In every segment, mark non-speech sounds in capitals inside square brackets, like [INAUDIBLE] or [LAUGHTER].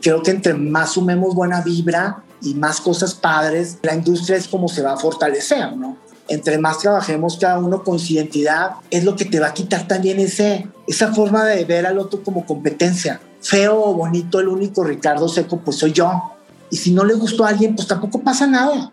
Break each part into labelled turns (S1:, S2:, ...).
S1: Creo que entre más sumemos buena vibra y más cosas padres, la industria es como se va a fortalecer, ¿no? Entre más trabajemos cada uno con su identidad, es lo que te va a quitar también ese, esa forma de ver al otro como competencia. Feo o bonito, el único Ricardo Seco, pues soy yo. Y si no le gustó a alguien, pues tampoco pasa nada.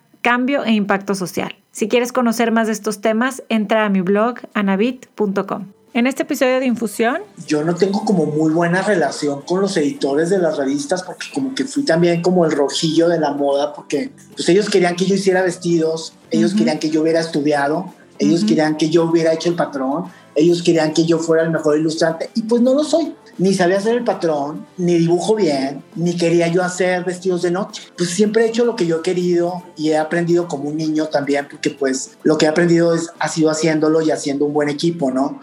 S2: cambio e impacto social. Si quieres conocer más de estos temas, entra a mi blog anabit.com. En este episodio de Infusión...
S1: Yo no tengo como muy buena relación con los editores de las revistas porque como que fui también como el rojillo de la moda porque pues ellos querían que yo hiciera vestidos, ellos querían que yo hubiera estudiado, ellos querían que yo hubiera hecho el patrón, ellos querían que yo fuera el mejor ilustrante y pues no lo soy ni sabía hacer el patrón, ni dibujo bien, ni quería yo hacer vestidos de noche. Pues siempre he hecho lo que yo he querido y he aprendido como un niño también, porque pues lo que he aprendido es, ha sido haciéndolo y haciendo un buen equipo, ¿no?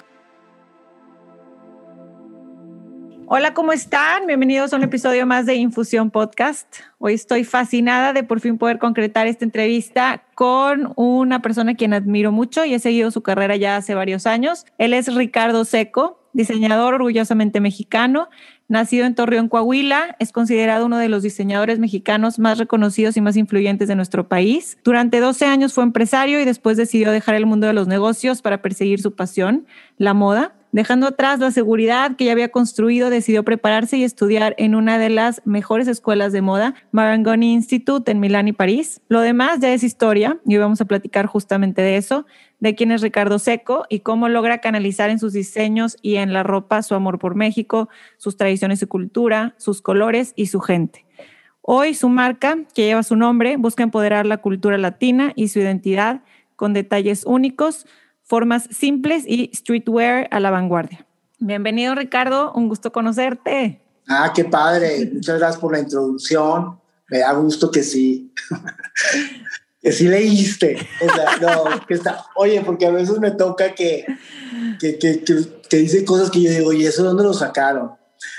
S2: Hola, ¿cómo están? Bienvenidos a un episodio más de Infusión Podcast. Hoy estoy fascinada de por fin poder concretar esta entrevista con una persona a quien admiro mucho y he seguido su carrera ya hace varios años. Él es Ricardo Seco diseñador orgullosamente mexicano, nacido en Torreón, Coahuila, es considerado uno de los diseñadores mexicanos más reconocidos y más influyentes de nuestro país. Durante 12 años fue empresario y después decidió dejar el mundo de los negocios para perseguir su pasión, la moda. Dejando atrás la seguridad que ya había construido, decidió prepararse y estudiar en una de las mejores escuelas de moda, Marangoni Institute en Milán y París. Lo demás ya es historia y hoy vamos a platicar justamente de eso, de quién es Ricardo Seco y cómo logra canalizar en sus diseños y en la ropa su amor por México, sus tradiciones y cultura, sus colores y su gente. Hoy su marca, que lleva su nombre, busca empoderar la cultura latina y su identidad con detalles únicos formas simples y streetwear a la vanguardia. Bienvenido Ricardo, un gusto conocerte.
S1: Ah, qué padre. Muchas gracias por la introducción. Me da gusto que sí. [LAUGHS] que sí leíste. O sea, no, que está. Oye, porque a veces me toca que, que, que, que, dice cosas que yo digo, ¿y eso dónde lo sacaron?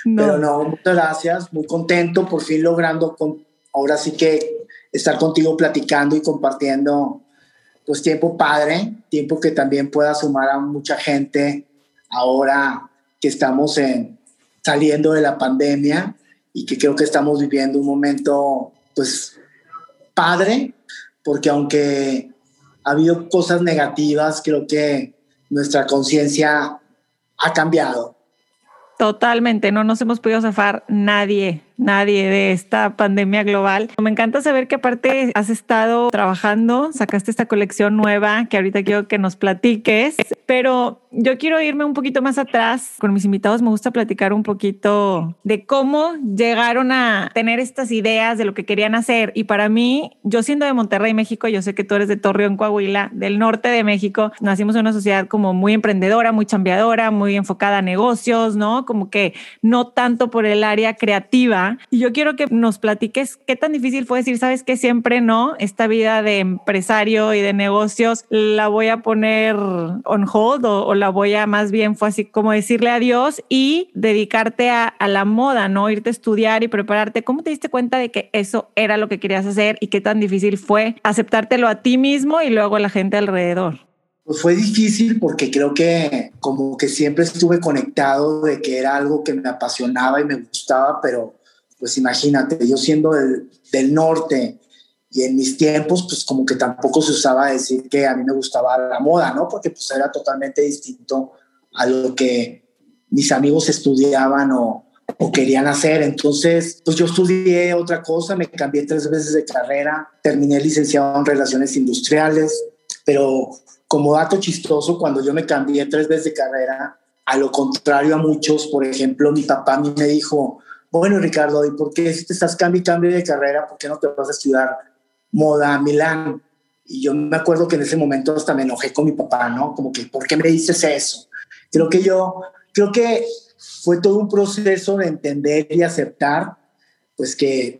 S1: Pero no, muchas gracias. Muy contento, por fin logrando con, ahora sí que estar contigo platicando y compartiendo pues tiempo padre, tiempo que también pueda sumar a mucha gente ahora que estamos en, saliendo de la pandemia y que creo que estamos viviendo un momento pues padre, porque aunque ha habido cosas negativas, creo que nuestra conciencia ha cambiado.
S2: Totalmente, no nos hemos podido zafar nadie nadie de esta pandemia global. Me encanta saber que aparte has estado trabajando, sacaste esta colección nueva que ahorita quiero que nos platiques, pero yo quiero irme un poquito más atrás. Con mis invitados me gusta platicar un poquito de cómo llegaron a tener estas ideas de lo que querían hacer. Y para mí, yo siendo de Monterrey, México, yo sé que tú eres de Torreón, Coahuila, del norte de México, nacimos en una sociedad como muy emprendedora, muy chambeadora, muy enfocada a negocios, ¿no? Como que no tanto por el área creativa y yo quiero que nos platiques qué tan difícil fue decir, sabes que siempre no, esta vida de empresario y de negocios la voy a poner on hold o, la voy a más bien fue así como decirle adiós y dedicarte a, a la moda, ¿no? Irte a estudiar y prepararte. ¿Cómo te diste cuenta de que eso era lo que querías hacer y qué tan difícil fue aceptártelo a ti mismo y luego a la gente alrededor?
S1: Pues fue difícil porque creo que como que siempre estuve conectado de que era algo que me apasionaba y me gustaba, pero pues imagínate, yo siendo del, del, norte y en mis tiempos, pues como que tampoco se usaba decir que a mí me gustaba la moda, ¿no? Porque pues era totalmente distinto a lo que mis amigos estudiaban o, o querían hacer. Entonces, pues yo estudié otra cosa, me cambié tres veces de carrera, terminé licenciado en relaciones industriales, pero como dato chistoso, cuando yo me cambié tres veces de carrera, a lo contrario a muchos, por ejemplo, mi papá a mí me dijo, bueno, Ricardo, ¿y por qué si te estás cambiando de carrera, por qué no te vas a estudiar moda a Milán? Y yo me acuerdo que en ese momento hasta me enojé con mi papá, ¿no? Como que, ¿por qué me dices eso? Creo que yo, creo que fue todo un proceso de entender y aceptar, pues que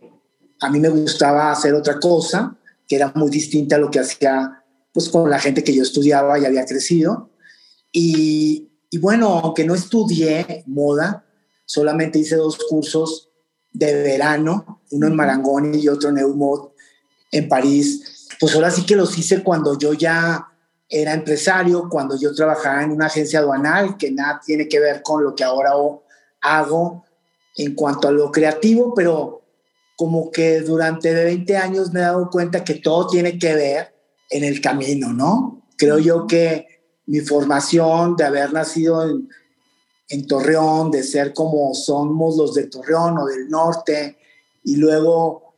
S1: a mí me gustaba hacer otra cosa, que era muy distinta a lo que hacía pues con la gente que yo estudiaba y había crecido. Y bueno, aunque no estudié moda, solamente hice dos cursos de verano, uno en Marangoni y otro en Eumod en París. Pues ahora sí que los hice cuando yo ya era empresario, cuando yo trabajaba en una agencia aduanal, que nada tiene que ver con lo que ahora hago en cuanto a lo creativo, pero como que durante 20 años me he dado cuenta que todo tiene que ver en el camino, ¿no? Creo yo que mi formación de haber nacido en, en Torreón, de ser como somos los de Torreón o del norte, y luego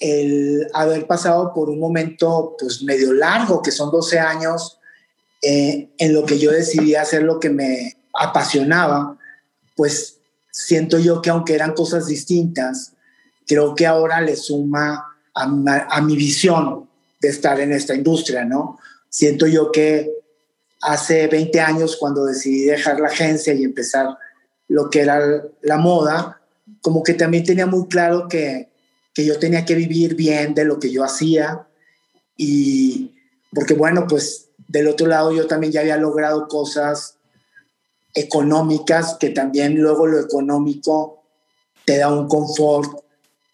S1: el haber pasado por un momento pues medio largo, que son 12 años, eh, en lo que yo decidí hacer lo que me apasionaba, pues siento yo que aunque eran cosas distintas, creo que ahora le suma a, a mi visión de estar en esta industria, ¿no? Siento yo que hace 20 años cuando decidí dejar la agencia y empezar lo que era la moda, como que también tenía muy claro que, que yo tenía que vivir bien de lo que yo hacía y porque bueno, pues del otro lado yo también ya había logrado cosas económicas que también luego lo económico te da un confort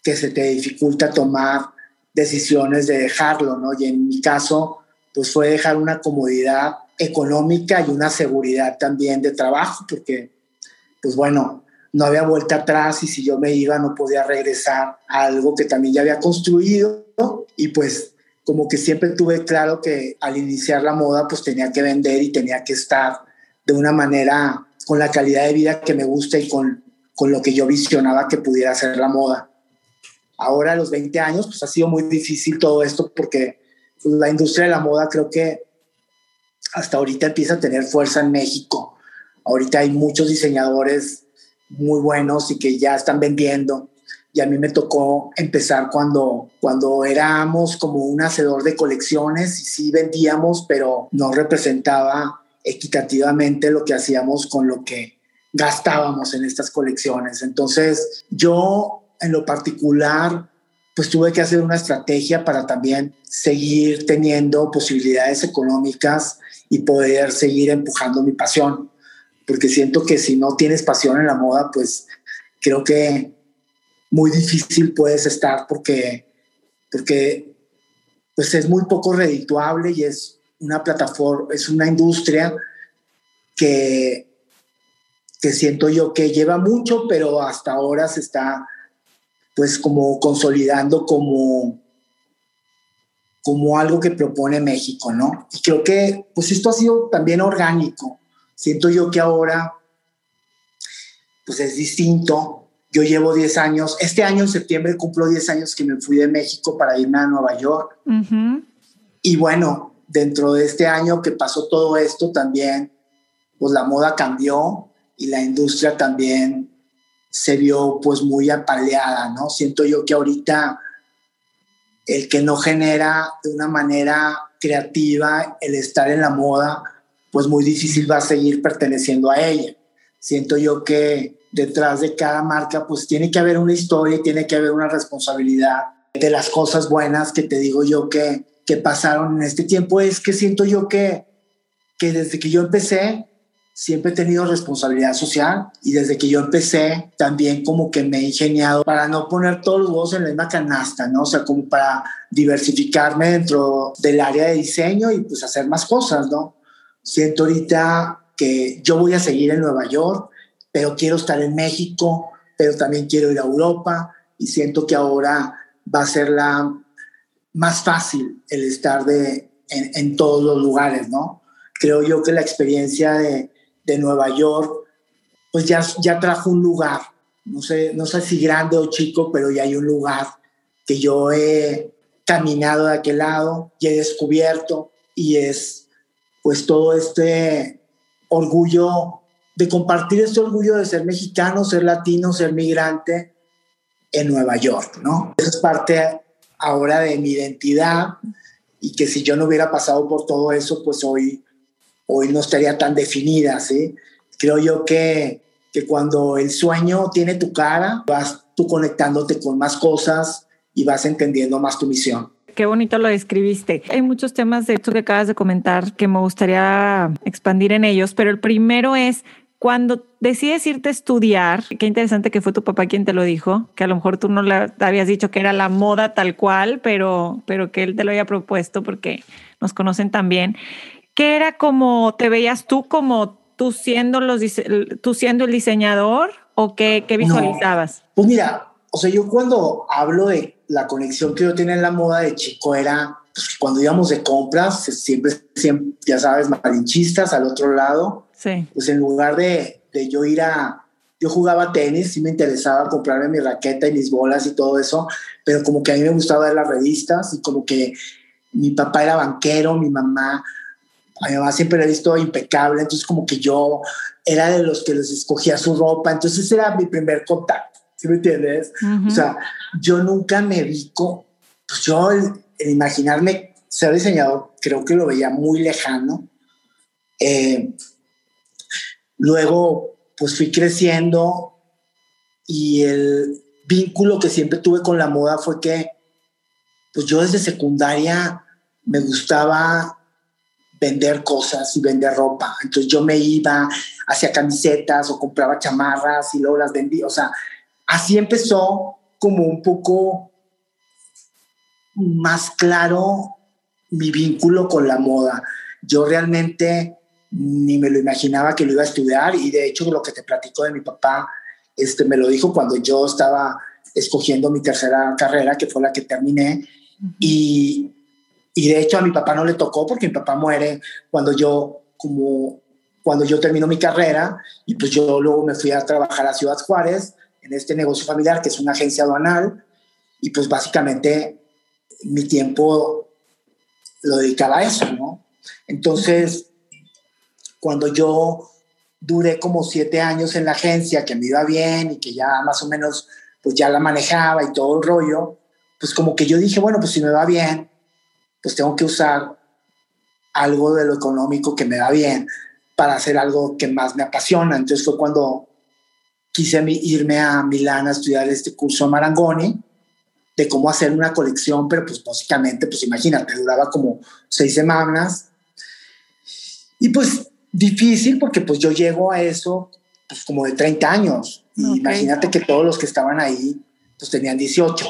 S1: que se te dificulta tomar decisiones de dejarlo, ¿no? Y en mi caso, pues fue dejar una comodidad económica y una seguridad también de trabajo, porque, pues bueno, no había vuelta atrás y si yo me iba no podía regresar a algo que también ya había construido y pues como que siempre tuve claro que al iniciar la moda pues tenía que vender y tenía que estar de una manera con la calidad de vida que me gusta y con, con lo que yo visionaba que pudiera ser la moda. Ahora a los 20 años pues ha sido muy difícil todo esto porque pues, la industria de la moda creo que hasta ahorita empieza a tener fuerza en México. Ahorita hay muchos diseñadores muy buenos y que ya están vendiendo. Y a mí me tocó empezar cuando, cuando éramos como un hacedor de colecciones y sí vendíamos, pero no representaba equitativamente lo que hacíamos con lo que gastábamos en estas colecciones. Entonces, yo en lo particular pues tuve que hacer una estrategia para también seguir teniendo posibilidades económicas y poder seguir empujando mi pasión. Porque siento que si no tienes pasión en la moda, pues creo que muy difícil puedes estar porque, porque pues es muy poco redituable y es una plataforma, es una industria que, que siento yo que lleva mucho, pero hasta ahora se está pues como consolidando como, como algo que propone México, ¿no? Y creo que pues esto ha sido también orgánico. Siento yo que ahora pues es distinto. Yo llevo 10 años, este año en septiembre cumplo 10 años que me fui de México para irme a Nueva York. Y bueno, dentro de este año que pasó todo esto también, pues la moda cambió y la industria también se vio pues muy apaleada, ¿no? Siento yo que ahorita el que no genera de una manera creativa el estar en la moda, pues muy difícil va a seguir perteneciendo a ella. Siento yo que detrás de cada marca pues tiene que haber una historia y tiene que haber una responsabilidad de las cosas buenas que te digo yo que, que pasaron en este tiempo. Es que siento yo que, que desde que yo empecé siempre he tenido responsabilidad social y desde que yo empecé también como que me he ingeniado para no poner todos los huevos en la misma canasta, ¿no? O sea, como para diversificarme dentro del área de diseño y pues hacer más cosas, ¿no? Siento ahorita que yo voy a seguir en Nueva York, pero quiero estar en México, pero también quiero ir a Europa y siento que ahora va a ser la más fácil el estar de, en, en todos los lugares, ¿no? Creo yo que la experiencia de, de Nueva York, pues ya, ya trajo un lugar, no sé, no sé si grande o chico, pero ya hay un lugar que yo he caminado de aquel lado y he descubierto y es pues todo este orgullo de compartir este orgullo de ser mexicano, ser latino, ser migrante en Nueva York, ¿no? Eso es parte ahora de mi identidad y que si yo no hubiera pasado por todo eso, pues hoy hoy no estaría tan definida, ¿sí? Creo yo que, que cuando el sueño tiene tu cara, vas tú conectándote con más cosas y vas entendiendo más tu misión.
S2: Qué bonito lo describiste. Hay muchos temas de esto que acabas de comentar que me gustaría expandir en ellos, pero el primero es cuando decides irte a estudiar, qué interesante que fue tu papá quien te lo dijo, que a lo mejor tú no le habías dicho que era la moda tal cual, pero, pero que él te lo había propuesto porque nos conocen también. ¿Qué era como, te veías tú como tú siendo, los, tú siendo el diseñador o qué, qué visualizabas?
S1: pues mira, o sea, yo cuando hablo de la conexión que yo tenía en la moda de chico era pues, cuando íbamos de compras, siempre, siempre, ya sabes, malinchistas al otro lado
S2: Sí.
S1: Pues en lugar de, de yo ir a, yo jugaba tenis, sí me interesaba comprarme mi raqueta y mis bolas y todo eso, pero como que a mí me gustaba ver las revistas y como que mi papá era banquero, mi mamá, a mi mamá siempre la he visto impecable, entonces como que yo era de los que les escogía su ropa, entonces era mi primer contacto, ¿sí me entiendes? O sea, yo nunca me vi con, pues yo el, el, imaginarme ser diseñador creo que lo veía muy lejano. Eh, Luego, pues fui creciendo y el vínculo que siempre tuve con la moda fue que, pues yo desde secundaria me gustaba vender cosas y vender ropa. Entonces yo me iba hacia camisetas o compraba chamarras y luego las vendía. O sea, así empezó como un poco más claro mi vínculo con la moda. Yo realmente ni me lo imaginaba que lo iba a estudiar y de hecho lo que te platico de mi papá, este, me lo dijo cuando yo estaba escogiendo mi tercera carrera, que fue la que terminé, y, y de hecho a mi papá no le tocó porque mi papá muere cuando yo, como cuando yo termino mi carrera, y pues yo luego me fui a trabajar a Ciudad Juárez, en este negocio familiar, que es una agencia aduanal, y pues básicamente mi tiempo lo dedicaba a eso, ¿no? Entonces, cuando yo duré como siete años en la agencia, que me iba bien y que ya más o menos pues ya la manejaba y todo el rollo, pues como que yo dije, bueno, pues si me va bien, pues tengo que usar algo de lo económico que me va bien para hacer algo que más me apasiona. Entonces fue cuando quise irme a Milán a estudiar este curso a Marangoni de cómo hacer una colección, pero pues básicamente, pues imagínate, duraba como seis semanas. Y pues difícil porque pues yo llego a eso pues como de 30 años. Y imagínate que todos los que estaban ahí pues tenían 18.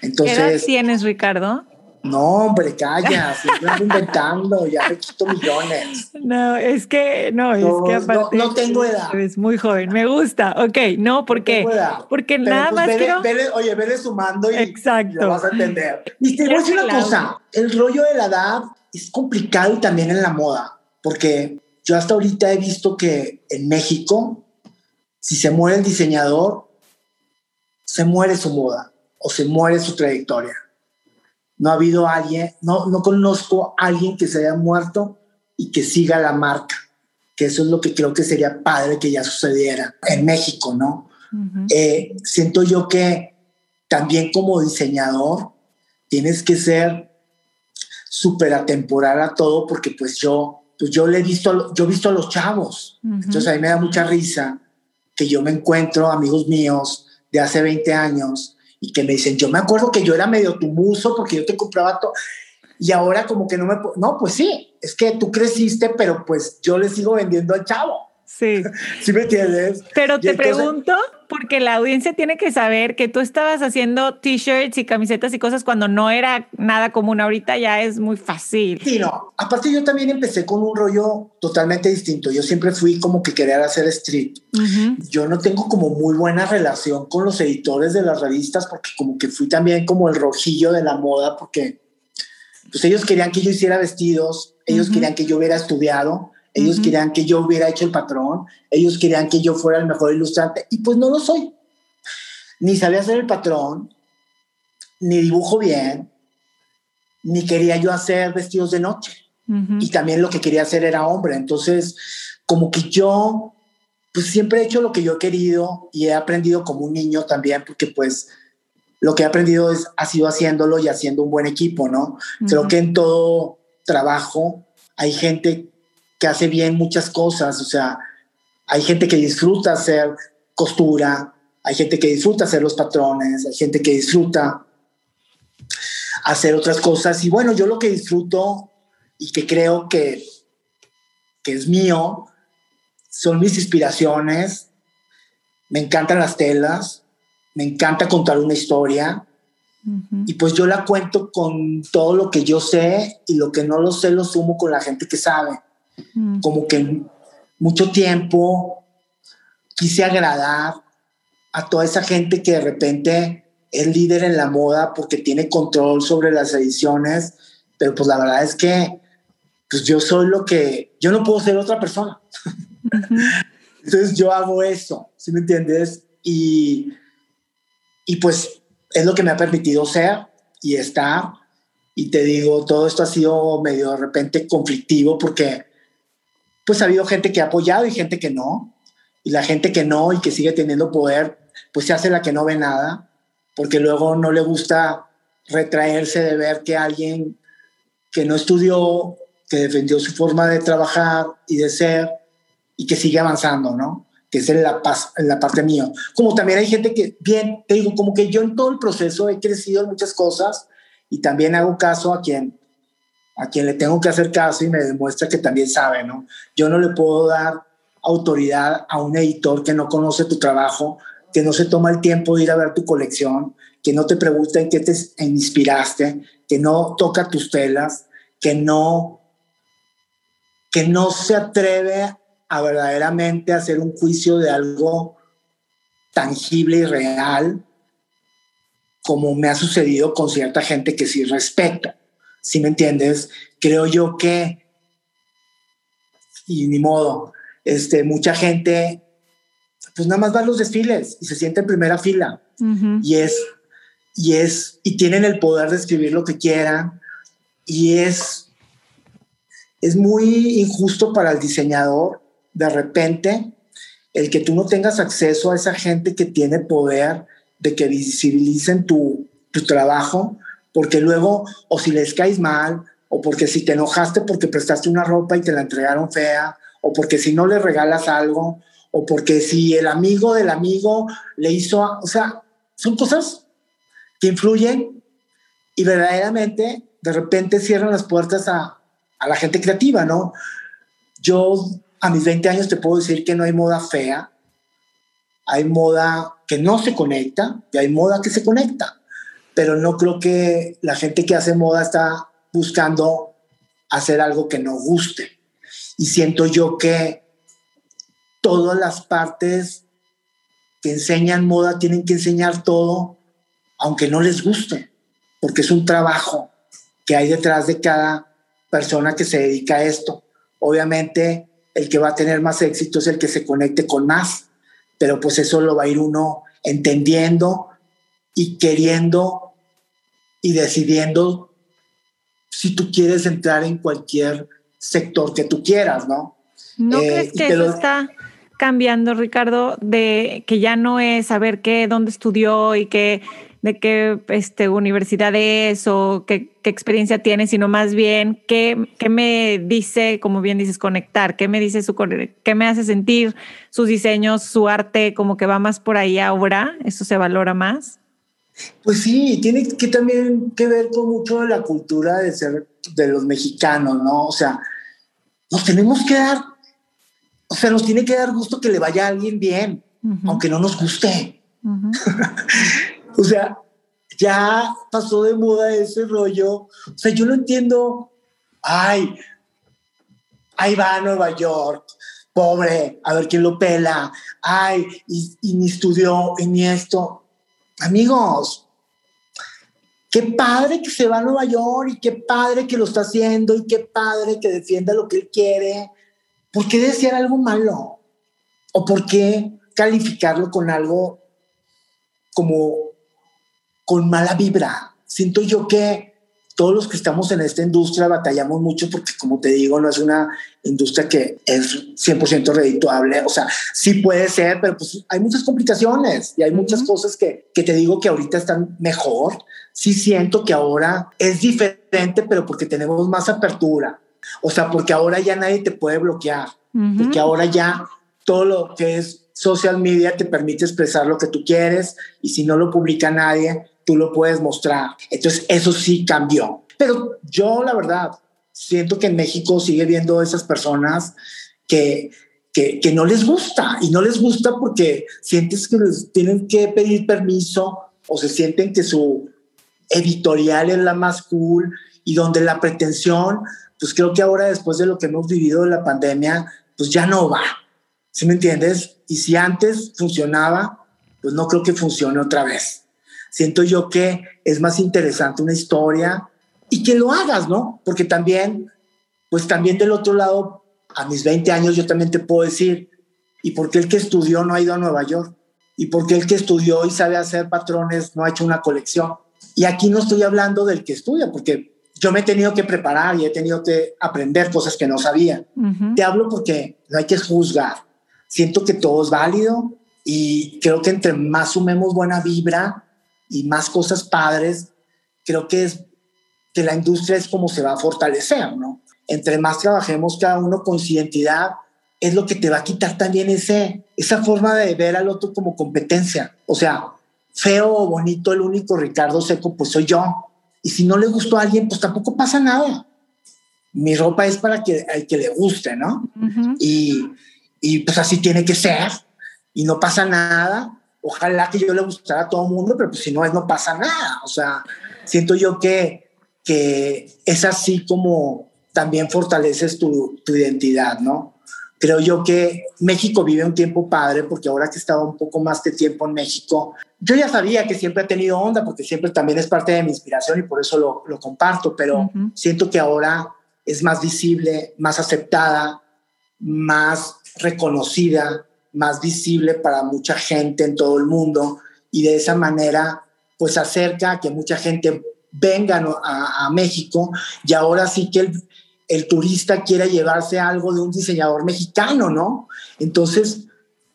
S1: Entonces,
S2: ¿Qué edad tienes, Ricardo?
S1: No, hombre, calla, siempre ando inventando, ya me quito millones.
S2: No, es que, no, es que aparte.
S1: No, no, tengo edad.
S2: Es muy joven, me gusta, ok, no, porque, no porque Pero nada pues más
S1: vele, vele, oye, vele sumando y,
S2: Exacto.
S1: y lo vas a entender. Y te voy a decir una cosa, el rollo de la edad es complicado también en la moda, porque yo hasta ahorita he visto que en México, si se muere el diseñador, se muere su moda o se muere su trayectoria. No ha habido alguien, no, no conozco a alguien que se haya muerto y que siga la marca, que eso es lo que creo que sería padre que ya sucediera en México, ¿no? Uh -huh. eh, siento yo que también como diseñador tienes que ser súper atemporal a todo porque pues yo pues yo le he visto, yo he visto a los chavos. Uh -huh. Entonces a mí me da mucha risa que yo me encuentro amigos míos de hace 20 años y que me dicen, yo me acuerdo que yo era medio tumuso porque yo te compraba todo. Y ahora como que no me... No, pues sí, es que tú creciste, pero pues yo le sigo vendiendo al chavo.
S2: Sí. [LAUGHS]
S1: ¿Sí me entiendes?
S2: Pero te entonces, pregunto, porque la audiencia tiene que saber que tú estabas haciendo t-shirts y camisetas y cosas cuando no era nada común. Ahorita ya es muy fácil.
S1: Sí, no. Aparte yo también empecé con un rollo totalmente distinto. Yo siempre fui como que querer hacer street. Uh -huh. Yo no tengo como muy buena relación con los editores de las revistas porque como que fui también como el rojillo de la moda porque pues ellos querían que yo hiciera vestidos, ellos uh -huh. querían que yo hubiera estudiado ellos uh -huh. querían que yo hubiera hecho el patrón, ellos querían que yo fuera el mejor ilustrante y pues no lo soy. Ni sabía hacer el patrón, ni dibujo bien, ni quería yo hacer vestidos de noche. Uh -huh. Y también lo que quería hacer era hombre. Entonces, como que yo, pues siempre he hecho lo que yo he querido y he aprendido como un niño también, porque pues lo que he aprendido es, ha sido haciéndolo y haciendo un buen equipo, ¿no? Uh -huh. Creo que en todo trabajo hay gente que hace bien muchas cosas, o sea, hay gente que disfruta hacer costura, hay gente que disfruta hacer los patrones, hay gente que disfruta hacer otras cosas. Y bueno, yo lo que disfruto y que creo que, que es mío son mis inspiraciones. Me encantan las telas, me encanta contar una historia. Y pues yo la cuento con todo lo que yo sé y lo que no lo sé lo sumo con la gente que sabe. Como que mucho tiempo quise agradar a toda esa gente que de repente es líder en la moda porque tiene control sobre las ediciones, pero pues la verdad es que pues yo soy lo que, yo no puedo ser otra persona. [LAUGHS] Entonces yo hago eso, ¿sí me entiendes? Y, y pues es lo que me ha permitido ser y estar. Y te digo, todo esto ha sido medio de repente conflictivo porque pues ha habido gente que ha apoyado y gente que no. Y la gente que no y que sigue teniendo poder, pues se hace la que no ve nada, porque luego no le gusta retraerse de ver que alguien que no estudió, que defendió su forma de trabajar y de ser y que sigue avanzando, ¿no? Que es en la, en la parte mía. Como también hay gente que, bien, te digo, como que yo en todo el proceso he crecido en muchas cosas y también hago caso a quien a quien le tengo que hacer caso y me demuestra que también sabe, ¿no? Yo no le puedo dar autoridad a un editor que no conoce tu trabajo, que no se toma el tiempo de ir a ver tu colección, que no te pregunta en qué te inspiraste, que no toca tus telas, que no, que no se atreve a verdaderamente hacer un juicio de algo tangible y real, como me ha sucedido con cierta gente que sí respeto. ¿Sí me entiendes? Creo yo que, y ni modo, este, mucha gente, pues nada más va a los desfiles y se siente en primera fila. Y es, y es, y tienen el poder de escribir lo que quieran. Y es, es muy injusto para el diseñador, de repente, el que tú no tengas acceso a esa gente que tiene poder de que visibilicen tu, tu trabajo porque luego o si les caes mal, o porque si te enojaste porque prestaste una ropa y te la entregaron fea, o porque si no le regalas algo, o porque si el amigo del amigo le hizo, o sea, son cosas que influyen y verdaderamente de repente cierran las puertas a, a la gente creativa, ¿no? Yo a mis 20 años te puedo decir que no hay moda fea, hay moda que no se conecta y hay moda que se conecta pero no creo que la gente que hace moda está buscando hacer algo que no guste. Y siento yo que todas las partes que enseñan moda tienen que enseñar todo, aunque no les guste, porque es un trabajo que hay detrás de cada persona que se dedica a esto. Obviamente, el que va a tener más éxito es el que se conecte con más, pero pues eso lo va a ir uno entendiendo y queriendo y decidiendo si tú quieres entrar en cualquier sector que tú quieras, ¿no?
S2: ¿No eh, crees que eso está cambiando, Ricardo, de que ya no es saber qué, dónde estudió y qué, de qué este, universidad es o qué, qué experiencia tiene, sino más bien qué, qué, me dice, como bien dices, conectar, qué me dice su, qué me hace sentir sus diseños, su arte, como que va más por ahí ahora, eso se valora más.
S1: Pues sí, tiene que también que ver con mucho de la cultura de ser de los mexicanos, ¿no? O sea, nos tenemos que dar, o sea, nos tiene que dar gusto que le vaya a alguien bien, aunque no nos guste. [LAUGHS] o sea, ya pasó de moda ese rollo. O sea, yo no entiendo, ay, ahí va a Nueva York, pobre, a ver quién lo pela, ay, y, y ni estudió, y ni esto amigos, qué padre que se va a Nueva York y qué padre que lo está haciendo y qué padre que defienda lo que él quiere. ¿Por qué desear algo malo? ¿O por qué calificarlo con algo como con mala vibra? Siento yo que todos los que estamos en esta industria batallamos mucho porque, como te digo, no es una industria que es 100% redituable. O sea, sí puede ser, pero pues hay muchas complicaciones y hay muchas cosas que, que te digo que ahorita están mejor. Sí siento que ahora es diferente, pero porque tenemos más apertura. O sea, porque ahora ya nadie te puede bloquear, porque ahora ya todo lo que es social media te permite expresar lo que tú quieres y si no lo publica nadie, tú lo puedes mostrar. Entonces, eso sí cambió. Pero yo, la verdad, siento que en México sigue viendo esas personas que, que, que, no les gusta y no les gusta porque sientes que les tienen que pedir permiso o se sienten que su editorial es la más cool y donde la pretensión, pues creo que ahora después de lo que hemos vivido de la pandemia, pues ya no va. ¿Sí me entiendes? Y si antes funcionaba, pues no creo que funcione otra vez. Siento yo que es más interesante una historia y que lo hagas, ¿no? Porque también, pues también del otro lado, a mis 20 años yo también te puedo decir, ¿y por qué el que estudió no ha ido a Nueva York? ¿Y por qué el que estudió y sabe hacer patrones no ha hecho una colección? Y aquí no estoy hablando del que estudia, porque yo me he tenido que preparar y he tenido que aprender cosas que no sabía. Te hablo porque no hay que juzgar. Siento que todo es válido y creo que entre más sumemos buena vibra y más cosas padres, creo que es que la industria es como se va a fortalecer, ¿no? Entre más trabajemos cada uno con su identidad, es lo que te va a quitar también ese, esa forma de ver al otro como competencia. O sea, feo o bonito, el único Ricardo Seco, pues soy yo. Y si no le gustó a alguien, pues tampoco pasa nada. Mi ropa es para que, al que le guste, ¿no? y, y pues así tiene que ser. Y no pasa nada. Ojalá que yo le gustara a todo el mundo, pero pues si no es, no pasa nada. O sea, siento yo que que es así como también fortaleces tu, tu, identidad, ¿no? Creo yo que México vive un tiempo padre porque ahora que he estado un poco más de tiempo en México, yo ya sabía que siempre ha tenido onda porque siempre también es parte de mi inspiración y por eso lo, lo comparto, pero siento que ahora es más visible, más aceptada, más reconocida, más visible para mucha gente en todo el mundo. Y de esa manera pues acerca a que mucha gente vengan a, México. Y ahora sí que el, turista quiere llevarse algo de un diseñador mexicano, ¿no? Entonces,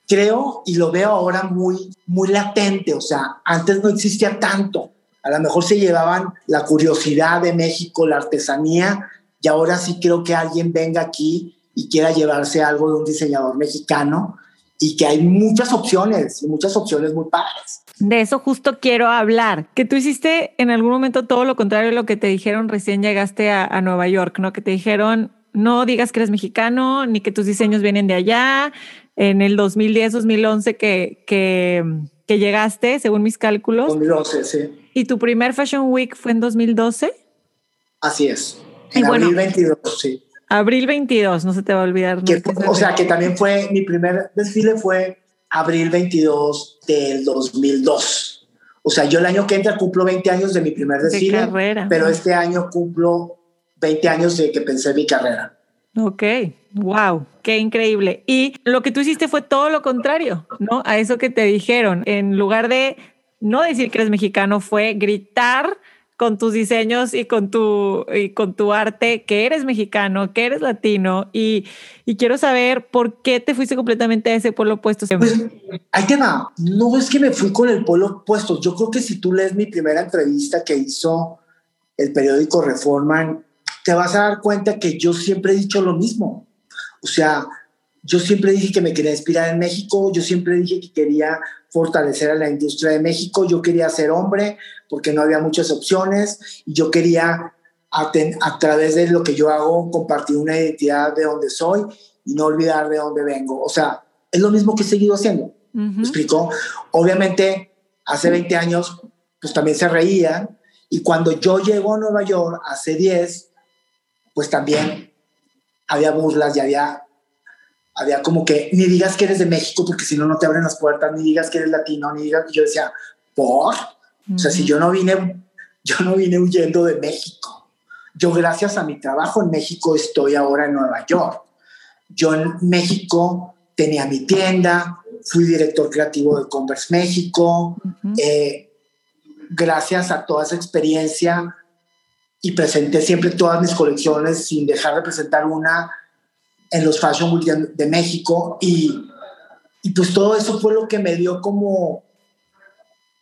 S1: creo y lo veo ahora muy, muy latente, o sea, antes no existía tanto. A lo mejor se llevaban la curiosidad de México, la artesanía, y ahora sí creo que alguien venga aquí y quiera llevarse algo de un diseñador mexicano y que hay muchas opciones y muchas opciones muy padres.
S2: De eso justo quiero hablar, que tú hiciste en algún momento todo lo contrario de lo que te dijeron recién llegaste a, Nueva York, ¿no? Que te dijeron, no digas que eres mexicano, ni que tus diseños vienen de allá. En el 2010, 2011 que, que, que llegaste, según mis cálculos.
S1: 2011, sí.
S2: ¿Y tu primer Fashion Week fue en 2012?
S1: Así es. En abril 22, sí.
S2: Abril 22, no se te va a olvidar.
S1: o sea, que también fue, mi primer desfile fue abril 22 del 2002. O sea, yo el año que entra cumplo 20 años de mi primer desfile, pero este año cumplo 20 años de que pensé mi carrera.
S2: Ok, wow, qué increíble. Y lo que tú hiciste fue todo lo contrario, ¿no? A eso que te dijeron. En lugar de no decir que eres mexicano, fue gritar con tus diseños y con tu, y con tu arte, que eres mexicano, que eres latino y, y quiero saber por qué te fuiste completamente a ese polo opuesto.
S1: Pues ahí te va. No es que me fui con el polo opuesto. Yo creo que si tú lees mi primera entrevista que hizo el periódico Reforma, te vas a dar cuenta que yo siempre he dicho lo mismo. O sea, yo siempre dije que me quería inspirar en México, yo siempre dije que quería fortalecer a la industria de México, yo quería ser hombre porque no había muchas opciones y yo quería a, a través de lo que yo hago compartir una identidad de donde soy y no olvidar de dónde vengo. O sea, es lo mismo que he seguido haciendo. ¿Me explico? Obviamente, hace 20 años, pues también se reían y cuando yo llego a Nueva York hace 10, pues también había burlas y había había como que ni digas que eres de México porque si no, no te abren las puertas, ni digas que eres latino, ni digas. Yo decía, ¿por? O sea, si yo no vine, yo no vine huyendo de México. Yo, gracias a mi trabajo en México, estoy ahora en Nueva York. Yo en México tenía mi tienda, fui director creativo de Converse México. Eh, gracias a toda esa experiencia y presenté siempre todas mis colecciones sin dejar de presentar una en los Fashion Week de, México y, y, pues todo eso fue lo que me dio como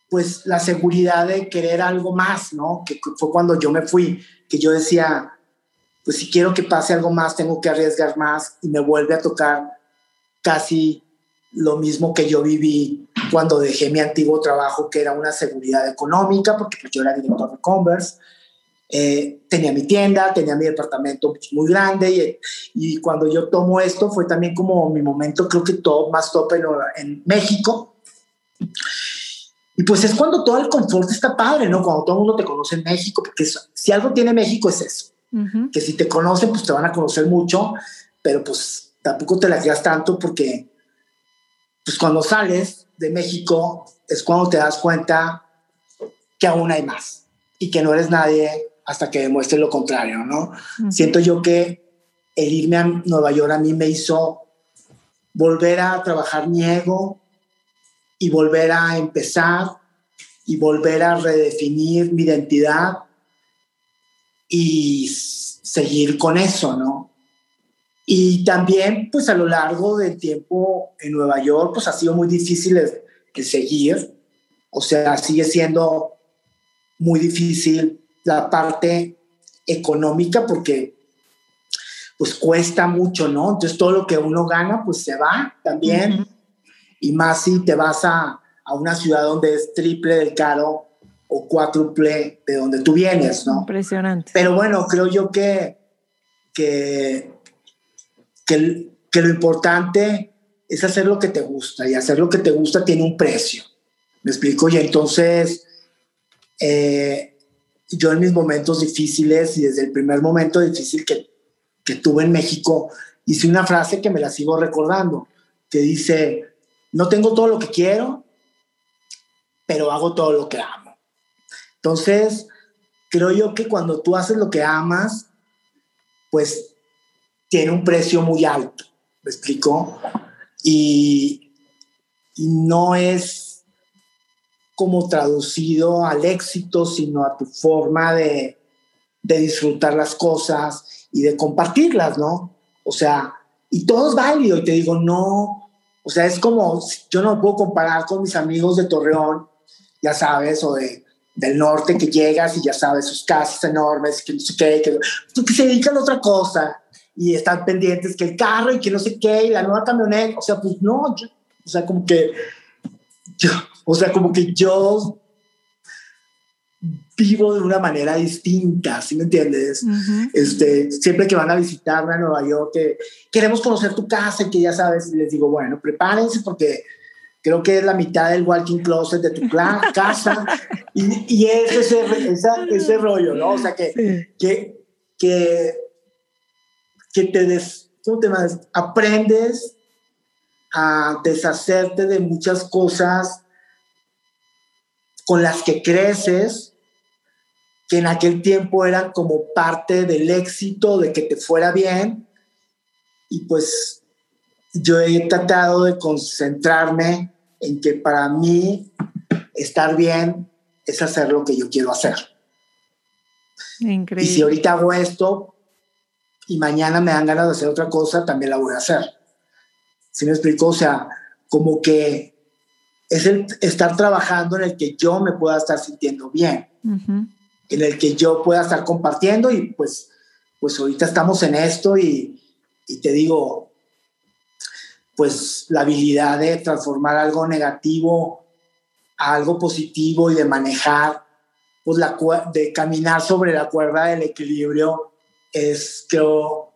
S1: pues la seguridad de querer algo más, ¿no? Que fue cuando yo me fui, que yo decía, pues si quiero que pase algo más, tengo que arriesgar más y me vuelve a tocar casi lo mismo que yo viví cuando dejé mi antiguo trabajo, que era una seguridad económica, porque pues, yo era director de Converse. Eh, tenía mi tienda, tenía mi departamento muy grande y, y, cuando yo tomo esto fue también como mi momento, creo que todo más top en, en México. Y pues es cuando todo el confort está padre, ¿no? Cuando todo el mundo te conoce en México, porque si algo tiene México es eso, que si te conocen, pues te van a conocer mucho, pero pues tampoco te la creas tanto porque pues cuando sales de México es cuando te das cuenta que aún hay más y que no eres nadie hasta que demuestres lo contrario, ¿no? Siento yo que el irme a Nueva York a mí me hizo volver a trabajar mi ego y volver a empezar y volver a redefinir mi identidad y seguir con eso, ¿no? Y también, pues a lo largo del tiempo en Nueva York, pues ha sido muy difícil de, seguir. O sea, sigue siendo muy difícil la parte económica porque pues cuesta mucho, ¿no? Entonces todo lo que uno gana, pues se va también. Y más si te vas a, a, una ciudad donde es triple del caro o cuádruple de donde tú vienes, ¿no?
S2: Impresionante.
S1: Pero bueno, creo yo que, que que, lo importante es hacer lo que te gusta y hacer lo que te gusta tiene un precio. ¿Me explico? Y entonces, eh, yo en mis momentos difíciles y desde el primer momento difícil que, que tuve en México, hice una frase que me la sigo recordando, que dice, no tengo todo lo que quiero, pero hago todo lo que amo. Entonces, creo yo que cuando tú haces lo que amas, pues tiene un precio muy alto, ¿me explico? Y, y no es como traducido al éxito, sino a tu forma de, de disfrutar las cosas y de compartirlas, ¿no? O sea, y todo es válido, y te digo, no, o sea, es como, yo no puedo comparar con mis amigos de Torreón, ya sabes, o de, del norte que llegas y ya sabes, sus casas enormes, que no sé qué, que, que se dedican a otra cosa y están pendientes que el carro y que no sé qué y la nueva camioneta, o sea, pues no, o sea, como que yo, o sea, como que yo vivo de una manera distinta, ¿sí me entiendes? este, siempre que van a visitarme a Nueva York, que queremos conocer tu casa y que ya sabes, les digo, bueno, prepárense porque creo que es la mitad del walking closet de tu [LAUGHS] casa y, y es ese, ese rollo, ¿no? O sea, que, que, que que te, des, ¿cómo te aprendes a deshacerte de muchas cosas con las que creces, que en aquel tiempo eran como parte del éxito, de que te fuera bien. Y pues yo he tratado de concentrarme en que para mí estar bien es hacer lo que yo quiero hacer.
S2: Increíble.
S1: Y si ahorita hago esto, y mañana me dan ganas de hacer otra cosa, también la voy a hacer. ¿Sí me explico? O sea, como que es el estar trabajando en el que yo me pueda estar sintiendo bien, en el que yo pueda estar compartiendo y pues, pues ahorita estamos en esto y, y te digo, pues la habilidad de transformar algo negativo a algo positivo y de manejar, pues la, de caminar sobre la cuerda del equilibrio es, creo,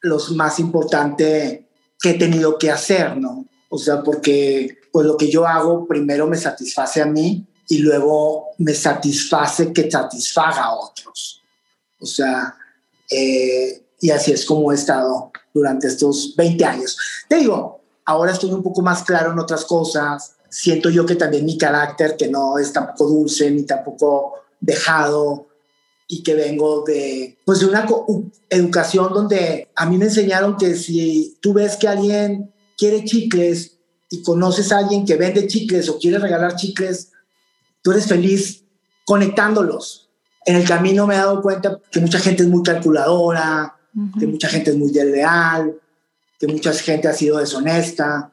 S1: lo más importante que he tenido que hacer, ¿no? O sea, porque pues lo que yo hago primero me satisface a mí y luego me satisface que satisfaga a otros. O sea, eh, y así es como he estado durante estos 20 años. Te digo, ahora estoy un poco más claro en otras cosas. Siento yo que también mi carácter, que no es tampoco dulce ni tampoco dejado, y que vengo de, pues de una educación donde a mí me enseñaron que si tú ves que alguien quiere chicles y conoces a alguien que vende chicles o quiere regalar chicles, tú eres feliz conectándolos. En el camino me he dado cuenta que mucha gente es muy calculadora, que mucha gente es muy desleal, que mucha gente ha sido deshonesta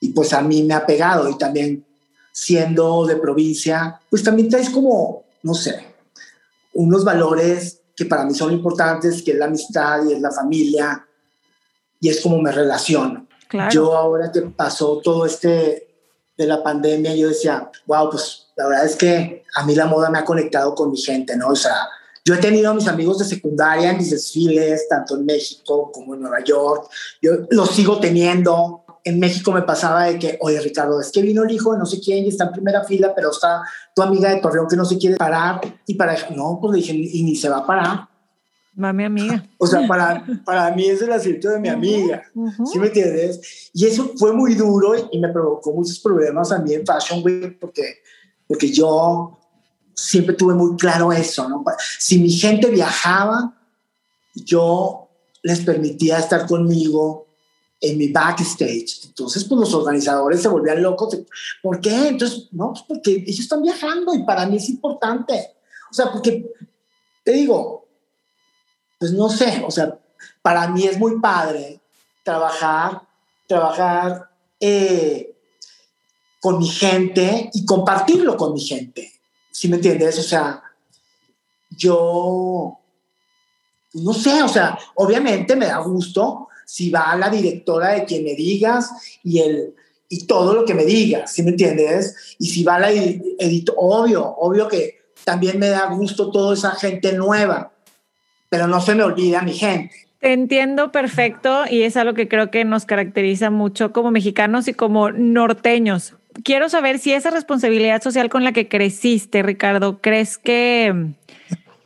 S1: y pues a mí me ha pegado y también siendo de provincia, pues también traes como, no sé, unos valores que para mí son importantes, que es la amistad y es la familia, y es como me relaciono. Yo ahora que pasó todo este de la pandemia, yo decía, wow, pues la verdad es que a mí la moda me ha conectado con mi gente, ¿no? O sea, yo he tenido a mis amigos de secundaria en mis desfiles, tanto en México como en Nueva York. Yo los sigo teniendo. En México me pasaba de que, oye, Ricardo, es que vino el hijo de no sé quién y está en primera fila, pero está tu amiga de Torreón que no se quiere parar. Y para, no, pues le dije, y ni se va a parar.
S2: Va mi amiga. [LAUGHS]
S1: O sea, para, para mí es el asiento de mi amiga. ¿Sí me entiendes? Y eso fue muy duro y me provocó muchos problemas a mí en Fashion Week porque, porque yo siempre tuve muy claro eso, ¿no? Si mi gente viajaba, yo les permitía estar conmigo en mi backstage. Entonces, pues los organizadores se volvían locos. ¿Por qué? Entonces, no, pues porque ellos están viajando y para mí es importante. O sea, porque, te digo, pues no sé, o sea, para mí es muy padre trabajar, trabajar eh, con mi gente y compartirlo con mi gente. ¿Sí me entiendes? O sea, yo, no sé, o sea, obviamente me da gusto si va la directora de quien me digas y el y todo lo que me digas, ¿sí me entiendes? Y si va la editor, obvio, obvio que también me da gusto toda esa gente nueva pero no se me olvida mi gente.
S2: Te entiendo perfecto y es algo que creo que nos caracteriza mucho como mexicanos y como norteños. Quiero saber si esa responsabilidad social con la que creciste, Ricardo, ¿crees que,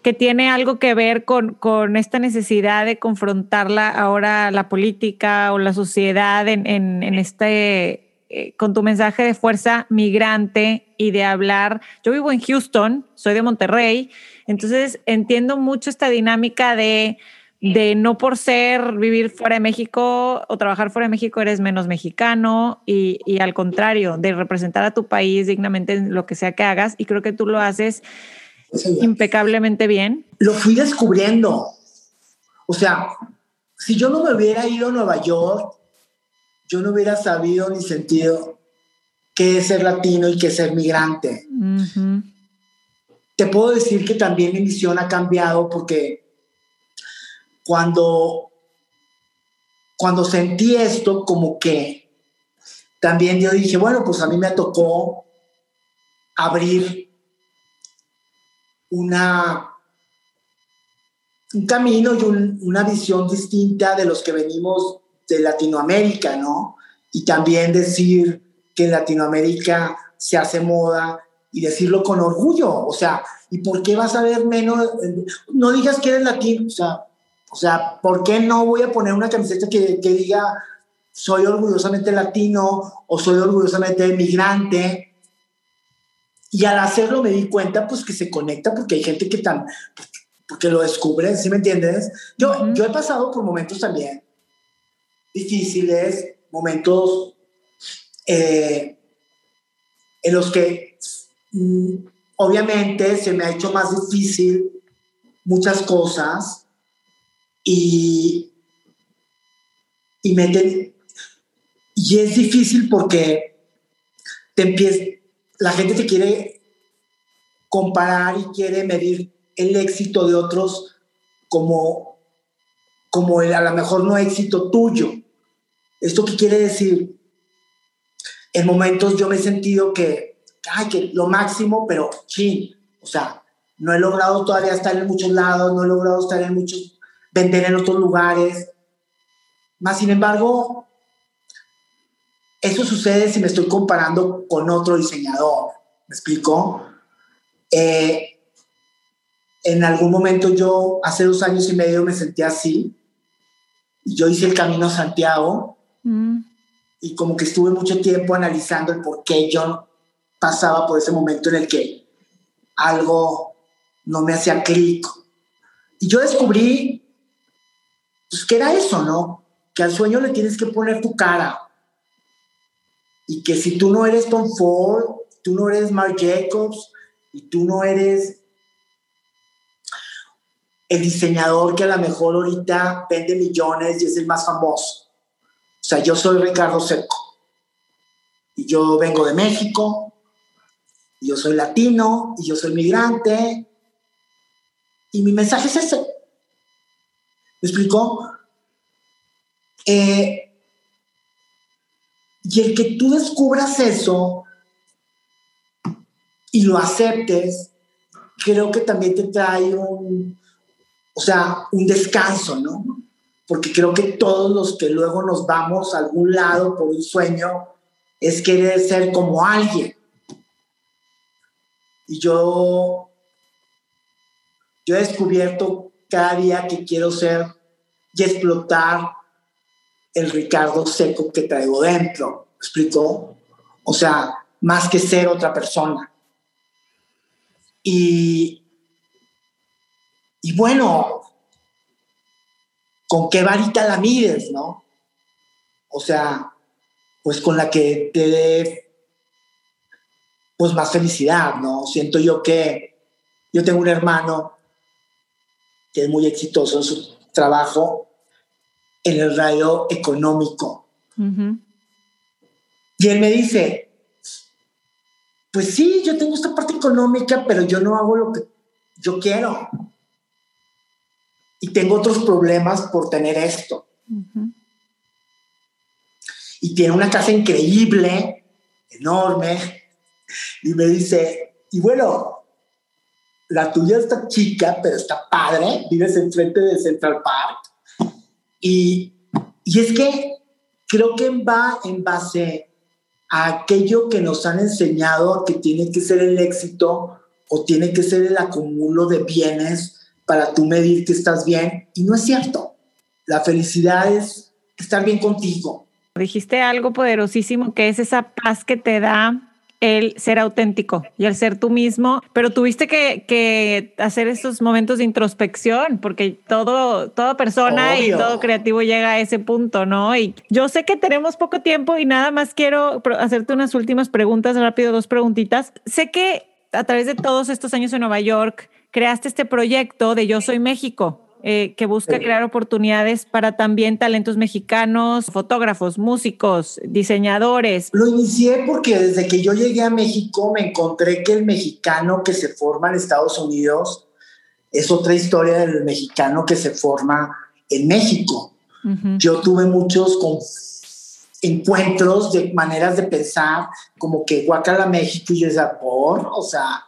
S2: que tiene algo que ver con, con esta necesidad de confrontarla ahora la política o la sociedad en, en, este, eh, con tu mensaje de fuerza migrante y de hablar? Yo vivo en Houston, soy de Monterrey entonces entiendo mucho esta dinámica de, de no por ser vivir fuera de México o trabajar fuera de México eres menos mexicano y, y al contrario, de representar a tu país dignamente en lo que sea que hagas y creo que tú lo haces impecablemente bien.
S1: Lo fui descubriendo. O sea, si yo no me hubiera ido a Nueva York, yo no hubiera sabido ni sentido qué es ser latino y qué es ser migrante. Te puedo decir que también mi misión ha cambiado porque cuando, cuando sentí esto, como que también yo dije, bueno, pues a mí me tocó abrir una, un camino y una visión distinta de los que venimos de Latinoamérica, ¿no? Y también decir que en Latinoamérica se hace moda y decirlo con orgullo. O sea, ¿y por qué vas a ver menos? No digas que eres latino. O sea, o sea ¿por qué no voy a poner una camiseta que, que diga soy orgullosamente latino o soy orgullosamente migrante? Y al hacerlo me di cuenta pues que se conecta porque hay gente que tan, porque lo descubre, ¿sí me entiendes? Yo, yo he pasado por momentos también difíciles, momentos eh, en los que Mm, obviamente se me ha hecho más difícil muchas cosas y, y, me y es difícil porque te empieza, la gente te quiere comparar y quiere medir el éxito de otros como, como el, a lo mejor no éxito tuyo. ¿Esto qué quiere decir? En momentos yo me he sentido que ay, que lo máximo, pero sí, o sea, no he logrado todavía estar en muchos lados, no he logrado estar en muchos, vender en otros lugares. Más sin embargo, eso sucede si me estoy comparando con otro diseñador. ¿Me explico? Eh, en algún momento yo, hace dos años y medio, me sentí así. Y yo hice el camino a Santiago. Mm. Y como que estuve mucho tiempo analizando el por qué yo pasaba por ese momento en el que algo no me hacía clic. Y yo descubrí pues, que era eso, ¿no? Que al sueño le tienes que poner tu cara. Y que si tú no eres Tom Ford, tú no eres Marc Jacobs, y tú no eres el diseñador que a lo mejor ahorita vende millones y es el más famoso. O sea, yo soy Ricardo Seco. Y yo vengo de México, yo soy latino y yo soy migrante. Y mi mensaje es ese. ¿Me explicó? Eh, Y el que tú descubras eso y lo aceptes, creo que también te trae un, o sea, un descanso, ¿no? Porque creo que todos los que luego nos vamos a algún lado por un sueño es querer ser como alguien. Y yo, yo he descubierto cada día que quiero ser y explotar el Ricardo Seco que traigo dentro. ¿Me explico? O sea, más que ser otra persona. Y, y bueno, ¿con qué varita la mides, no? O sea, pues con la que te dé pues más felicidad, ¿no? Siento yo que yo tengo un hermano que es muy exitoso en su trabajo en el radio económico. Y él me dice, pues sí, yo tengo esta parte económica, pero yo no hago lo que yo quiero. Y tengo otros problemas por tener esto. Y tiene una casa increíble, enorme. Y me dice, y bueno, la tuya está chica, pero está padre. Vives enfrente de Central Park. Y, y es que creo que va en base a aquello que nos han enseñado que tiene que ser el éxito o tiene que ser el acumulo de bienes para tú medir que estás bien. Y no es cierto. La felicidad es estar bien contigo.
S2: Dijiste algo poderosísimo que es esa paz que te da el ser auténtico y el ser tú mismo, pero tuviste que, hacer estos momentos de introspección, porque todo, toda persona y todo creativo llega a ese punto, ¿no? Y yo sé que tenemos poco tiempo y nada más quiero hacerte unas últimas preguntas, rápido, dos preguntitas. Sé que a través de todos estos años en Nueva York, creaste este proyecto de Yo Soy México. Eh, que busca crear oportunidades para también talentos mexicanos, fotógrafos, músicos, diseñadores.
S1: Lo inicié porque desde que yo llegué a México me encontré que el mexicano que se forma en Estados Unidos es otra historia del mexicano que se forma en México. Yo tuve muchos encuentros de maneras de pensar, como que Guacala México y yo decía, por, o sea,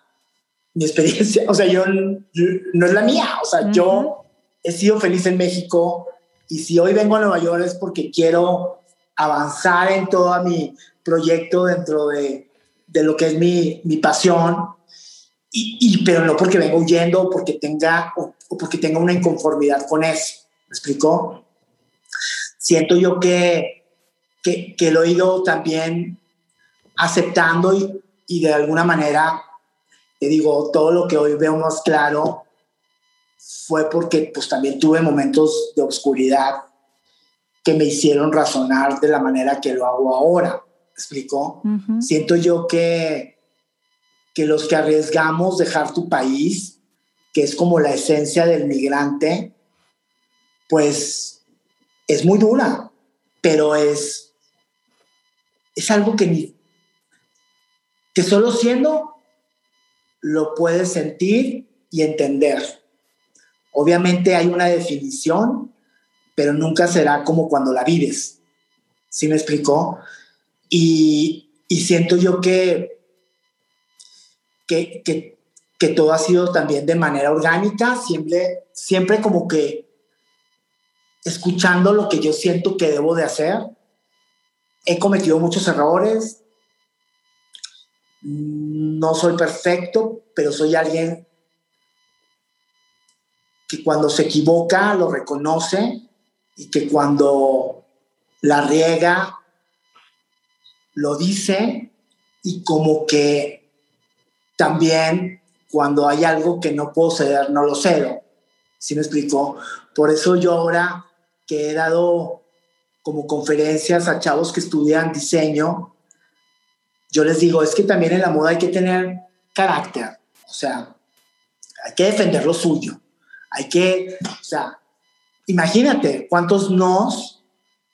S1: mi experiencia, [LAUGHS] o sea, yo, no es la mía, o sea, yo he sido feliz en México y si hoy vengo a Nueva York es porque quiero avanzar en todo mi proyecto dentro de, de lo que es mi, mi pasión, y, y, pero no porque vengo huyendo porque tenga, o, porque tenga una inconformidad con eso. ¿Me explico? Siento yo que, que, que lo he ido también aceptando y, y de alguna manera, te digo, todo lo que hoy veo más claro fue porque pues también tuve momentos de oscuridad que me hicieron razonar de la manera que lo hago ahora. ¿Me explico? Siento yo que, que los que arriesgamos dejar tu país, que es como la esencia del migrante, pues es muy dura, pero es, es algo que, ni, que solo siendo lo puedes sentir y entender. Obviamente hay una definición, pero nunca será como cuando la vives. ¿Sí me explicó? Y, siento yo que, que, que, todo ha sido también de manera orgánica, siempre, siempre como que escuchando lo que yo siento que debo de hacer. He cometido muchos errores. No soy perfecto, pero soy alguien que cuando se equivoca lo reconoce y que cuando la riega lo dice y como que también cuando hay algo que no puedo ceder, no lo cedo. ¿Sí me explico? Por eso yo ahora que he dado como conferencias a chavos que estudian diseño, yo les digo, es que también en la moda hay que tener carácter, o sea, hay que defender lo suyo. Hay que, o sea, imagínate cuántos nos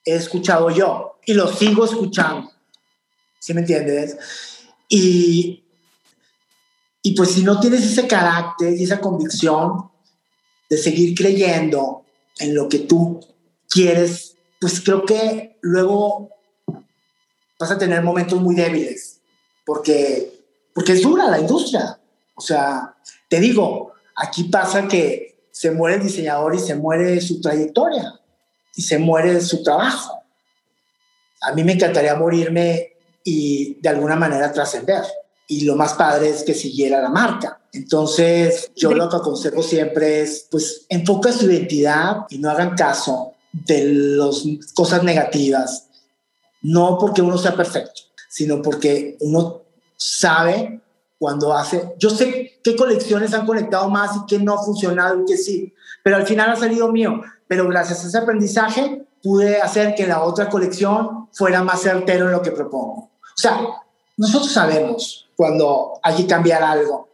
S1: he escuchado yo y los sigo escuchando. ¿Sí me entiendes? Y, y pues si no tienes ese carácter y esa convicción de seguir creyendo en lo que tú quieres, pues creo que luego vas a tener momentos muy débiles, porque, porque es dura la industria. O sea, te digo, aquí pasa que se muere el diseñador y se muere su trayectoria y se muere su trabajo. A mí me encantaría morirme y de alguna manera trascender. Y lo más padre es que siguiera la marca. Entonces, yo lo que aconsejo siempre es, pues, enfoca su identidad y no hagan caso de las cosas negativas. No porque uno sea perfecto, sino porque uno sabe cuando hace. Yo sé qué colecciones han conectado más y qué no ha funcionado y qué sí, pero al final ha salido mío. Pero gracias a ese aprendizaje pude hacer que la otra colección fuera más certero en lo que propongo. O sea, nosotros sabemos cuando hay que cambiar algo,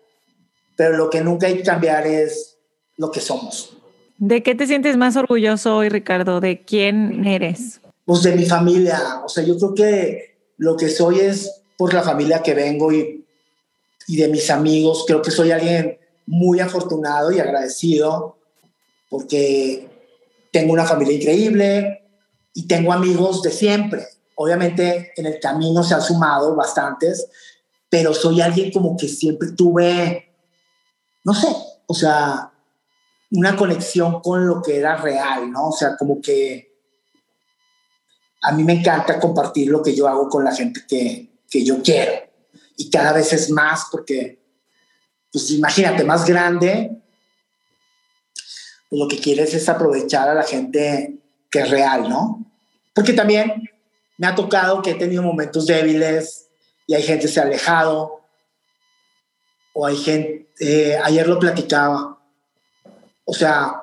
S1: pero lo que nunca hay que cambiar es lo que somos.
S2: ¿De qué te sientes más orgulloso hoy, Ricardo? ¿De quién eres?
S1: Pues de mi familia. O sea, yo creo que lo que soy es por la familia que vengo y, y de mis amigos. Creo que soy alguien muy afortunado y agradecido porque tengo una familia increíble y tengo amigos de siempre. Obviamente en el camino se han sumado bastantes, pero soy alguien como que siempre tuve, no sé, o sea, una conexión con lo que era real, ¿no? O sea, como que a mí me encanta compartir lo que yo hago con la gente que, que yo quiero. Y cada vez es más porque, pues imagínate, más grande, pues lo que quieres es aprovechar a la gente que es real, ¿no? Porque también me ha tocado que he tenido momentos débiles y hay gente que se ha alejado o hay gente, eh, ayer lo platicaba, o sea,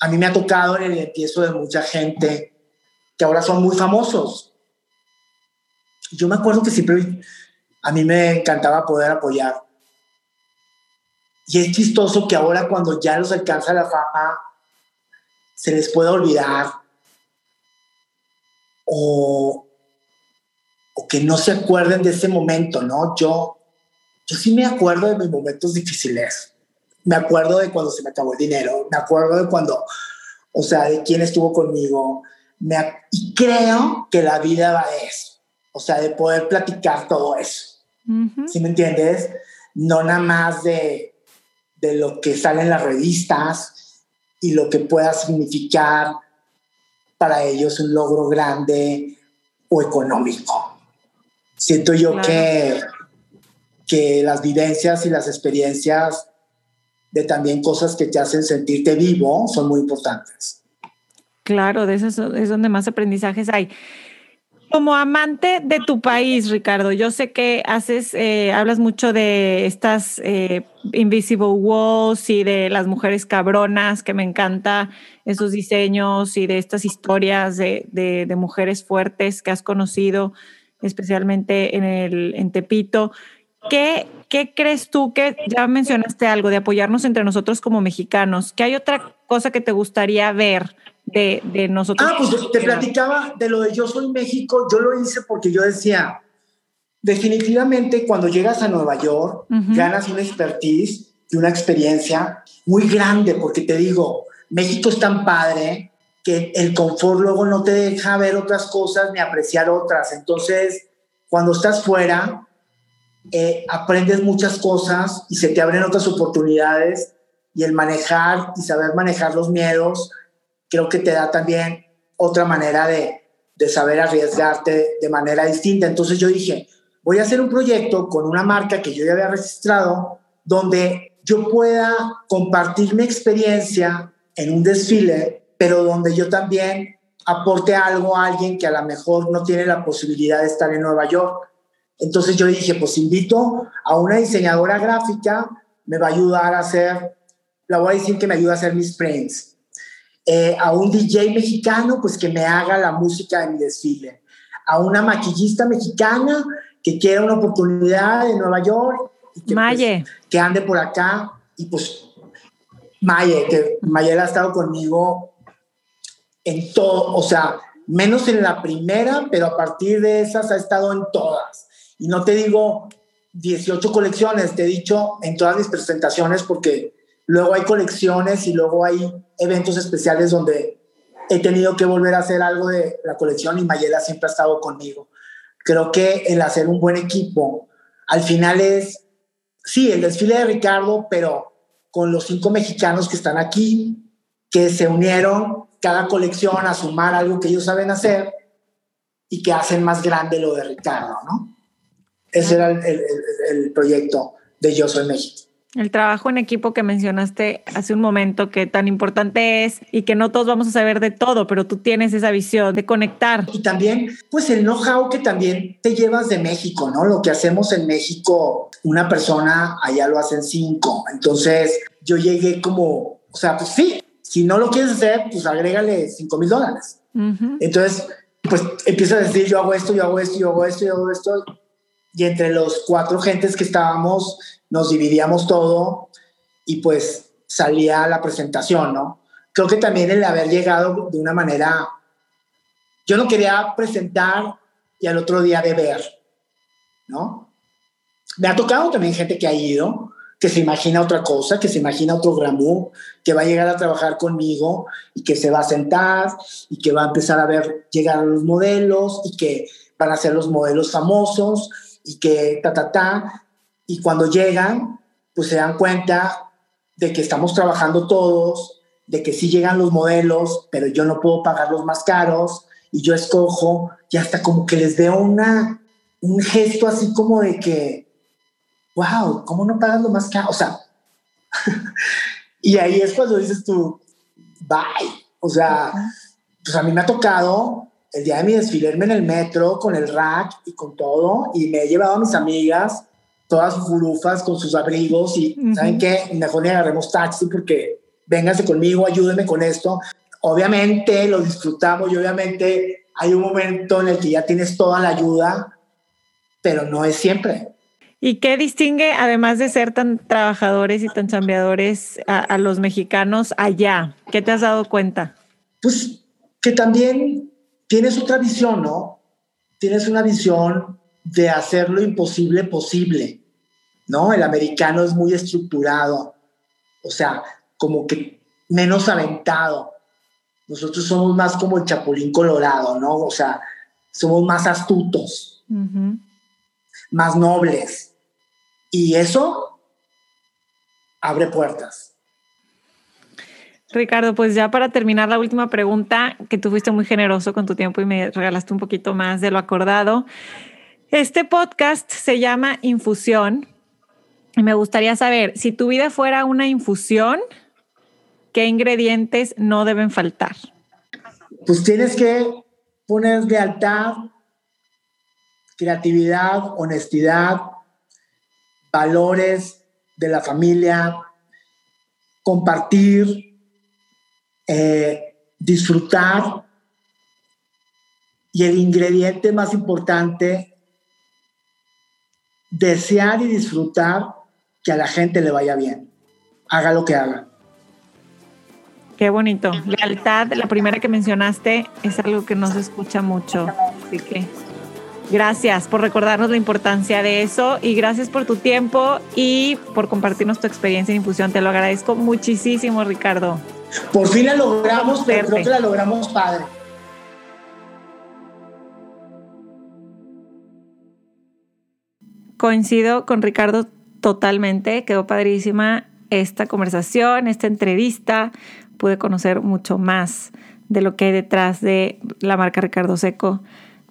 S1: a mí me ha tocado en el empiezo de mucha gente que ahora son muy famosos. Yo me acuerdo que siempre a mí me encantaba poder apoyar. Y es chistoso que ahora cuando ya los alcanza la fama, se les puede olvidar o, o que no se acuerden de ese momento, ¿no? Yo, yo sí me acuerdo de mis momentos difíciles. Me acuerdo de cuando se me acabó el dinero. Me acuerdo de cuando, o sea, de quién estuvo conmigo. Y creo que la vida va a eso. O sea, de poder platicar todo eso. ¿Sí me entiendes? No nada más de, de lo que sale en las revistas y lo que pueda significar para ellos un logro grande o económico. Siento yo que, que las vivencias y las experiencias de también cosas que te hacen sentirte vivo son muy importantes.
S2: Claro, de eso es donde más aprendizajes hay. Como amante de tu país, Ricardo, yo sé que haces, eh, hablas mucho de estas eh, Invisible Walls y de las mujeres cabronas, que me encanta esos diseños y de estas historias de, mujeres fuertes que has conocido, especialmente en, el, en Tepito. ¿Qué, ¿Qué crees tú que ya mencionaste algo de apoyarnos entre nosotros como mexicanos? ¿Qué hay otra cosa que te gustaría ver de, nosotros.
S1: Ah, pues te platicaba de lo de Yo Soy México, yo lo hice porque yo decía, definitivamente cuando llegas a Nueva York, ganas una expertise y una experiencia muy grande, porque te digo, México es tan padre que el confort luego no te deja ver otras cosas ni apreciar otras. Entonces, cuando estás fuera, eh, aprendes muchas cosas y se te abren otras oportunidades y el manejar y saber manejar los miedos creo que te da también otra manera de, de saber arriesgarte de manera distinta. Entonces yo dije, voy a hacer un proyecto con una marca que yo ya había registrado, donde yo pueda compartir mi experiencia en un desfile, pero donde yo también aporte algo a alguien que a lo mejor no tiene la posibilidad de estar en Nueva York. Entonces yo dije, pues invito a una diseñadora gráfica, me va a ayudar a hacer, la voy a decir que me ayuda a hacer mis prints. Eh, a un DJ mexicano, pues que me haga la música de mi desfile, a una maquillista mexicana que quiera una oportunidad en Nueva York, y que,
S2: Maye.
S1: Pues, que ande por acá, y pues Maye, que Maye ha estado conmigo en todo, o sea, menos en la primera, pero a partir de esas ha estado en todas. Y no te digo 18 colecciones, te he dicho en todas mis presentaciones porque Luego hay colecciones y luego hay eventos especiales donde he tenido que volver a hacer algo de la colección y Mayela siempre ha estado conmigo. creo que el hacer un buen equipo al final es, sí, el desfile de Ricardo, pero con los cinco mexicanos que están aquí, que se unieron cada colección a sumar algo que ellos saben hacer y que hacen más grande lo de Ricardo, ¿no? Ese era el, el proyecto de Yo Soy México.
S2: El trabajo en equipo que mencionaste hace un momento, que tan importante es y que no todos vamos a saber de todo, pero tú tienes esa visión de conectar.
S1: Y también, pues el know-how que también te llevas de México, ¿no? Lo que hacemos en México, una persona allá lo hacen cinco. Entonces, yo llegué como, o sea, pues sí, si no lo quieres hacer, pues agrégale cinco mil dólares. Entonces, pues empieza a decir, yo hago esto, yo hago esto, yo hago esto, yo hago esto. Y entre los cuatro gentes que estábamos, nos dividíamos todo y pues salía la presentación, ¿no? Creo que también el haber llegado de una manera, yo no quería presentar y al otro día beber, ¿no? Me ha tocado también gente que ha ido, que se imagina otra cosa, que se imagina otro gramú, que va a llegar a trabajar conmigo y que se va a sentar y que va a empezar a ver llegar a los modelos y que van a ser los modelos famosos y que ta, ta, ta. Y cuando llegan, pues se dan cuenta de que estamos trabajando todos, de que sí llegan los modelos, pero yo no puedo pagar los más caros y yo escojo y hasta como que les veo una, un gesto así como de que, wow, ¿cómo no pagas lo más caro? O sea, [LAUGHS] y ahí es cuando dices tú, bye. O sea, pues a mí me ha tocado el día de mi desfile en el metro con el rack y con todo y me he llevado a mis amigas todas sus furufas con sus abrigos y, ¿saben qué? Mejor le agarremos taxi porque véngase conmigo, ayúdeme con esto. Obviamente lo disfrutamos y obviamente hay un momento en el que ya tienes toda la ayuda, pero no es siempre.
S2: ¿Y qué distingue, además de ser tan trabajadores y tan chambeadores, a, a los mexicanos allá? ¿Qué te has dado cuenta?
S1: Pues que también tienes otra visión, ¿no? Tienes una visión de hacer lo imposible posible, ¿no? El americano es muy estructurado, o sea, como que menos aventado. Nosotros somos más como el chapulín colorado, ¿no? O sea, somos más astutos, más nobles. Y eso abre puertas.
S2: Ricardo, pues ya para terminar la última pregunta, que tú fuiste muy generoso con tu tiempo y me regalaste un poquito más de lo acordado. Este podcast se llama Infusión me gustaría saber, si tu vida fuera una infusión, ¿qué ingredientes no deben faltar?
S1: Pues tienes que poner lealtad, creatividad, honestidad, valores de la familia, compartir, eh, disfrutar y el ingrediente más importante desear y disfrutar que a la gente le vaya bien, haga lo que haga.
S2: Qué bonito. Lealtad, la primera que mencionaste, es algo que no se escucha mucho. Así que gracias por recordarnos la importancia de eso y gracias por tu tiempo y por compartirnos tu experiencia en infusión. Te lo agradezco muchísimo, Ricardo.
S1: Por fin la logramos, pero creo que la logramos padre.
S2: Coincido con Ricardo totalmente, quedó padrísima esta conversación, esta entrevista, pude conocer mucho más de lo que hay detrás de la marca Ricardo Seco,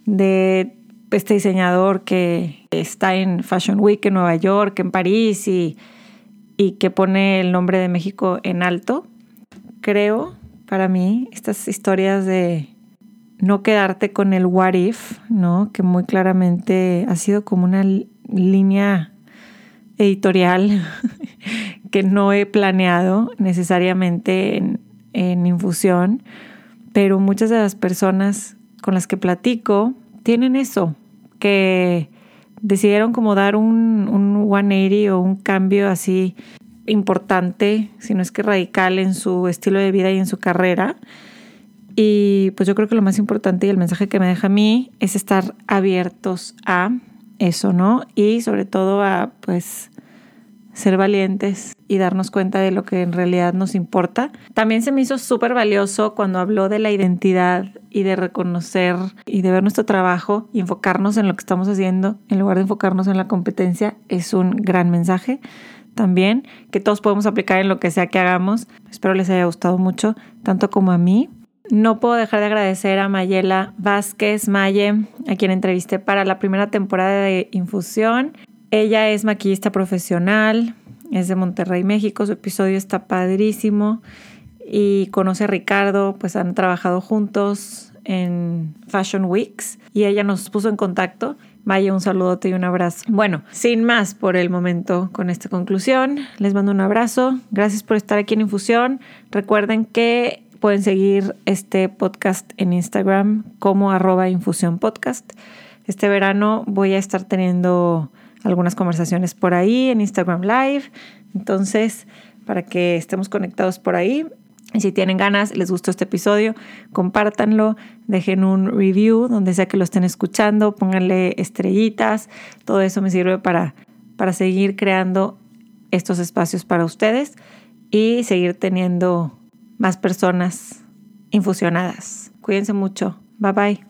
S2: de este diseñador que está en Fashion Week en Nueva York, en París y, y que pone el nombre de México en alto. Creo, para mí, estas historias de no quedarte con el what if, ¿no? Que muy claramente ha sido como una línea editorial [LAUGHS] que no he planeado necesariamente en, infusión, pero muchas de las personas con las que platico tienen eso, que decidieron como dar un, un 180 o un cambio así importante, si no es que radical en su estilo de vida y en su carrera. Y pues yo creo que lo más importante y el mensaje que me deja a mí es estar abiertos a eso, ¿no? Y sobre todo a, pues, ser valientes y darnos cuenta de lo que en realidad nos importa. También se me hizo súper valioso cuando habló de la identidad y de reconocer y de ver nuestro trabajo y enfocarnos en lo que estamos haciendo en lugar de enfocarnos en la competencia. Es un gran mensaje también que todos podemos aplicar en lo que sea que hagamos. Espero les haya gustado mucho, tanto como a mí. No puedo dejar de agradecer a Mayela Vázquez Maye, a quien entrevisté para la primera temporada de Infusión. Ella es maquillista profesional, es de Monterrey, México. Su episodio está padrísimo y conoce a Ricardo, pues han trabajado juntos en Fashion Weeks y ella nos puso en contacto. Maya, un saludote y un abrazo. Bueno, sin más por el momento con esta conclusión, les mando un abrazo. Gracias por estar aquí en Infusión. Recuerden que Pueden seguir este podcast en Instagram como arroba infusión podcast. Este verano voy a estar teniendo algunas conversaciones por ahí en Instagram Live. Entonces, para que estemos conectados por ahí. Y si tienen ganas, les gustó este episodio, compártanlo, dejen un review donde sea que lo estén escuchando, pónganle estrellitas. Todo eso me sirve para, para seguir creando estos espacios para ustedes y seguir teniendo más personas infusionadas. Cuídense mucho. Bye bye.